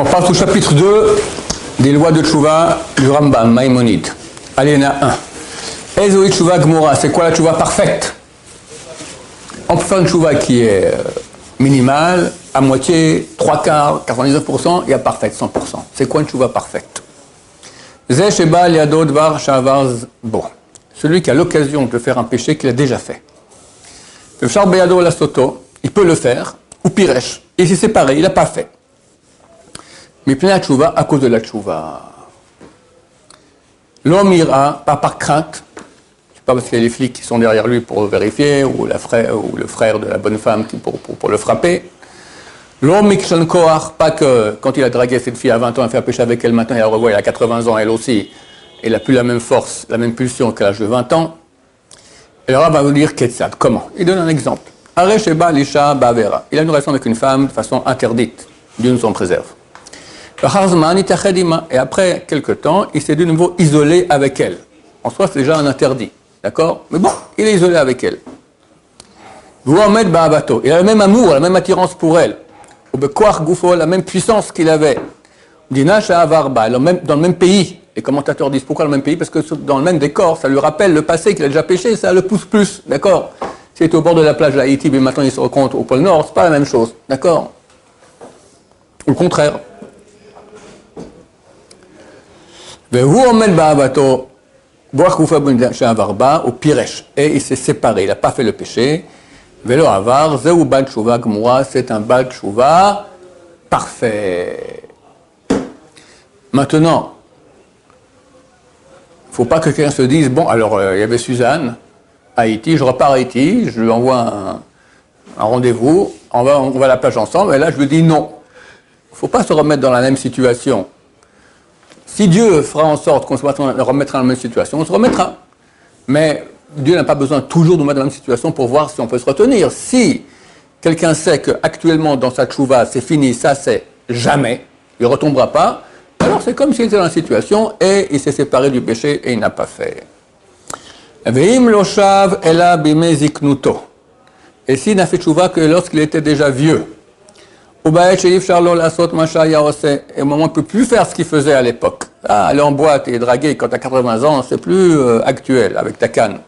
On passe au chapitre 2 des lois de Tchouva du Rambam, Maïmonide. Allez, il y en a un. Ezoï Tchouva Gmora, c'est quoi la Tchouva parfaite? On peut faire une Tchouva qui est euh, minimale, à moitié, trois quarts, 99%, il y a parfaite, 100%. C'est quoi une Tchouva parfaite? Bon. Celui qui a l'occasion de faire un péché qu'il a déjà fait. Le Char la Soto, il peut le faire, ou Piresh. Et c'est séparé, il n'a pas fait. La tchouva à cause de la tchouva. L'homme ira, pas par crainte, pas parce qu'il y a les flics qui sont derrière lui pour vérifier, ou, la frère, ou le frère de la bonne femme pour, pour, le frapper. L'homme Koar, pas que quand il a dragué cette fille à 20 ans, il fait un avec elle, maintenant il la revoit, il a 80 ans, elle aussi, elle n'a plus la même force, la même pulsion qu'à l'âge de 20 ans. Et alors, va vous dire Ketsad. Comment? Il donne un exemple. Aresheba Lisha Bavera. Il a une relation avec une femme de façon interdite. Dieu nous en préserve. Et après quelques temps, il s'est de nouveau isolé avec elle. En soi, c'est déjà un interdit. D'accord? Mais bon, il est isolé avec elle. Il a le même amour, la même attirance pour elle. La même puissance qu'il avait. Dina dans le même pays. Les commentateurs disent pourquoi le même pays? Parce que dans le même décor, ça lui rappelle le passé qu'il a déjà péché, ça le pousse plus. D'accord? Si il au bord de la plage d'Haïti, mais maintenant il se rencontre au pôle Nord, c'est pas la même chose. D'accord? Au contraire. Au Piresh. Et il s'est séparé, il n'a pas fait le péché. Velo Avar, Zeu Bal c'est un Bal parfait. Maintenant, il ne faut pas que quelqu'un se dise, bon, alors euh, il y avait Suzanne, Haïti, je repars à Haïti, je lui envoie un, rendez-vous, on va, on va à la plage ensemble, et là je lui dis non. Il ne faut pas se remettre dans la même situation. Si Dieu fera en sorte qu'on se remettra dans la même situation, on se remettra. Mais Dieu n'a pas besoin toujours de nous mettre dans la même situation pour voir si on peut se retenir. Si quelqu'un sait qu'actuellement dans sa tchouva c'est fini, ça c'est jamais, il ne retombera pas, alors c'est comme s'il était dans la situation et il s'est séparé du péché et il n'a pas fait. Et s'il n'a fait tchouva que lorsqu'il était déjà vieux, et au moment il ne peut plus faire ce qu'il faisait à l'époque. Ah, aller en boîte et draguer quand tu as 80 ans, c'est plus euh, actuel avec ta canne.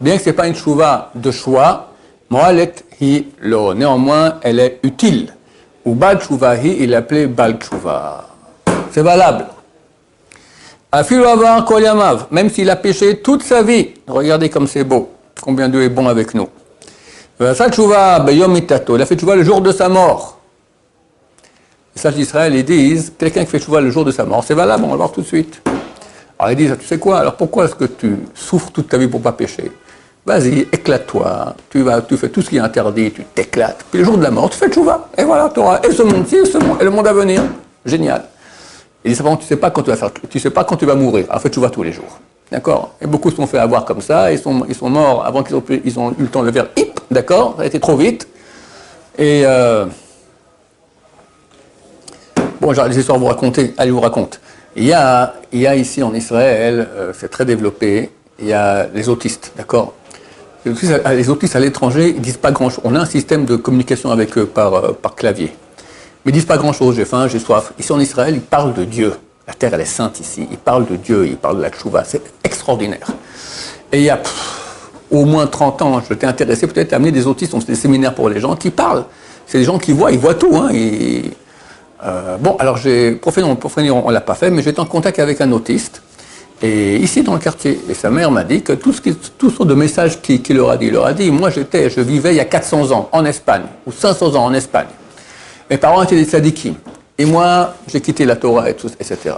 Bien que ce n'est pas une chouva de choix, néanmoins, elle est utile. Ou bal hi, il l'appelait bal C'est valable. Même s'il a péché toute sa vie, regardez comme c'est beau, combien Dieu est bon avec nous. Il a fait tchouva le jour de sa mort. Les sages d'Israël, ils disent, quelqu'un qui fait tchouva le jour de sa mort, c'est valable, on va le voir tout de suite. Alors ils disent, tu sais quoi, alors pourquoi est-ce que tu souffres toute ta vie pour ne pas pécher? Vas-y, éclate-toi, tu fais tout ce qui est interdit, tu t'éclates. Puis le jour de la mort, tu fais tchouva. Et voilà, tu auras et ce monde-ci et, monde, et le monde à venir. Génial. Il dit, tu sais pas quand tu vas faire, tu sais pas quand tu vas mourir. Alors fais tchouva tous les jours. D'accord? Et beaucoup se sont fait avoir comme ça, ils sont, morts avant qu'ils ont eu le temps de faire hip, d'accord Ça a été trop vite. Et. Euh, bon, j'ai des histoires à vous raconter, allez vous raconte. Il y a, ici en Israël, euh, c'est très développé, il y a les autistes, d'accord les autistes, à l'étranger, ils disent pas grand-chose. On a un système de communication avec eux par, euh, par clavier. Mais ils disent pas grand-chose, j'ai faim, j'ai soif. Ici en Israël, ils parlent de Dieu. La terre, elle est sainte ici. Il parle de Dieu, il parle de la tchouva. C'est extraordinaire. Et il y a au moins 30 ans, je t'ai intéressé peut-être à amener des autistes, on des séminaires pour les gens qui parlent. C'est des gens qui voient, ils voient tout. Hein, euh, bon, alors j'ai, finir on ne l'a pas fait, mais j'étais en contact avec un autiste, et ici dans le quartier. Et sa mère m'a dit que tout ce qui, tout sortes de messages qu'il qui leur a dit, il leur a dit, moi j'étais, je vivais il y a 400 ans en Espagne, ou 500 ans en Espagne. Mes parents étaient des sadikim. Et moi, j'ai quitté la Torah, et tout, etc.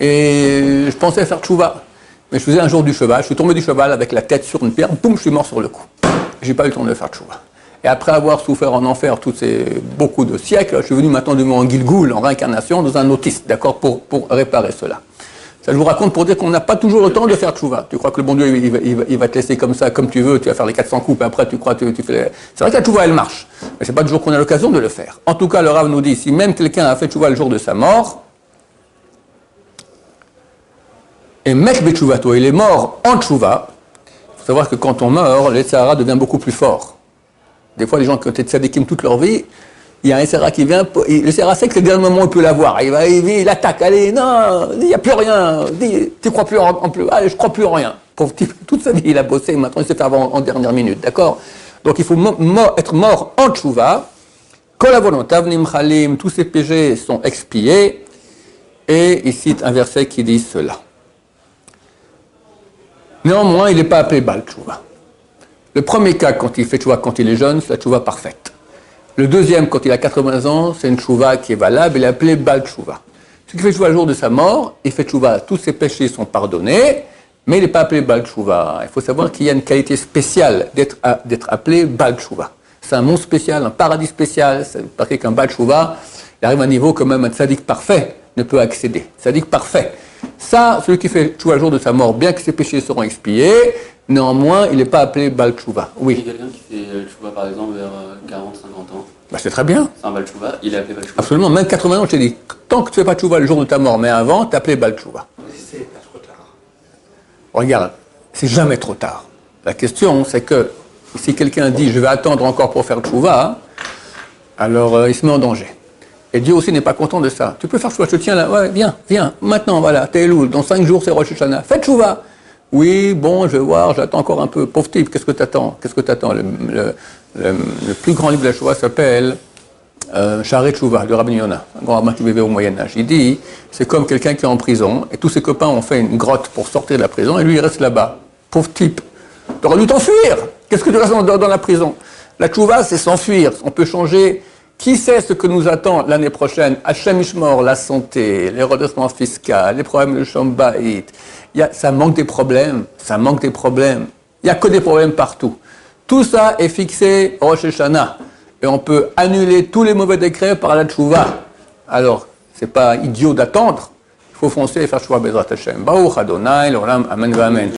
Et je pensais faire tchouva. Mais je faisais un jour du cheval, je suis tombé du cheval avec la tête sur une pierre, boum, je suis mort sur le coup. J'ai pas eu le temps de faire tchouva. Et après avoir souffert en enfer tous ces beaucoup de siècles, je suis venu maintenant de mon Gilgoul, en réincarnation, dans un autiste, d'accord, pour, pour réparer cela. Ça, je vous raconte pour dire qu'on n'a pas toujours le temps de faire tchouva. Tu crois que le bon Dieu, il va, te laisser comme ça, comme tu veux, tu vas faire les 400 coups, et après tu crois que tu, fais... C'est vrai que la tchouva, elle marche, mais c'est pas toujours qu'on a l'occasion de le faire. En tout cas, le Rav nous dit, si même quelqu'un a fait tchouva le jour de sa mort, et Mek Betchouvato, il est mort en tchouva, il faut savoir que quand on meurt, le Sahara devient beaucoup plus fort. Des fois, les gens qui ont été tzadikim toute leur vie, il y a un Serra qui vient, le Serra sait que c'est le dernier moment où il peut l'avoir. Il va, il, attaque, allez, non, il n'y a plus rien, tu crois plus en, plus, allez, je crois plus en rien. Toute sa vie, il a bossé, maintenant il s'est fait avoir en, dernière minute, d'accord? Donc il faut être mort en tchouva, tous ces péchés sont expiés, et il cite un verset qui dit cela. Néanmoins, il n'est pas appelé Baal. Le premier cas, quand il fait Tchouva quand il est jeune, c'est la Tchouva parfaite. Le deuxième, quand il a 80 ans, c'est une Tchouva qui est valable, il est appelé Baal Tchouva. Celui qui fait Tchouva le jour de sa mort, il fait Tchouva, tous ses péchés sont pardonnés, mais il n'est pas appelé Baal. Il faut savoir qu'il y a une qualité spéciale d'être appelé Baal Tchouva. C'est un monde spécial, un paradis spécial. Parce qu'un Baal Tchouva, il arrive à un niveau quand même un tzaddik parfait ne peut accéder. Tzaddik parfait. Ça, celui qui fait Tchouva le jour de sa mort, bien que ses péchés seront expiés, néanmoins, il n'est pas appelé Baal Tchouva. Oui. Il y a quelqu'un qui fait euh, Tchouva par exemple vers 40, euh, 50 ans. Bah, c'est très bien. C'est un Baal Tchouva, il est appelé Baal Tchouva. Absolument, même 80 ans, je t'ai dit, tant que tu ne fais pas Tchouva le jour de ta mort, mais avant, tu es appelé Baal Tchouva. C'est pas trop tard. Regarde, c'est jamais trop tard. La question, c'est que si quelqu'un dit je vais attendre encore pour faire Tchouva, alors euh, il se met en danger. Et Dieu aussi n'est pas content de ça. Tu peux faire choix, je te tiens là, ouais, viens, viens, maintenant, voilà, t'es loup, dans cinq jours c'est Rosh Hashanah, fais chouva. Oui, bon, je vais voir, j'attends encore un peu. Pauvre type, qu'est-ce que t'attends? Qu'est-ce que t'attends? Le, plus grand livre de la Chouva s'appelle euh, Charé Chouva, de Rabbi Yonah, un grand rabbin qui vivait au Moyen-Âge. Il dit, c'est comme quelqu'un qui est en prison, et tous ses copains ont fait une grotte pour sortir de la prison, et lui il reste là-bas. Pauvre type, t'aurais dû t'enfuir Qu'est-ce que tu restes dans, dans la prison? La Chouva, c'est s'enfuir. On peut changer qui sait ce que nous attend l'année prochaine? Hachem Ishmor, la santé, les redressements fiscaux, les problèmes de Shambaït. Ça manque des problèmes, ça manque des problèmes. Il n'y a que des problèmes partout. Tout ça est fixé Rosh Hashanah. Et on peut annuler tous les mauvais décrets par la tchouva. Alors, c'est pas idiot d'attendre. Il faut foncer et faire tchouva Bezrat Hashem. Baruch Adonai, l'olam, amen, amen.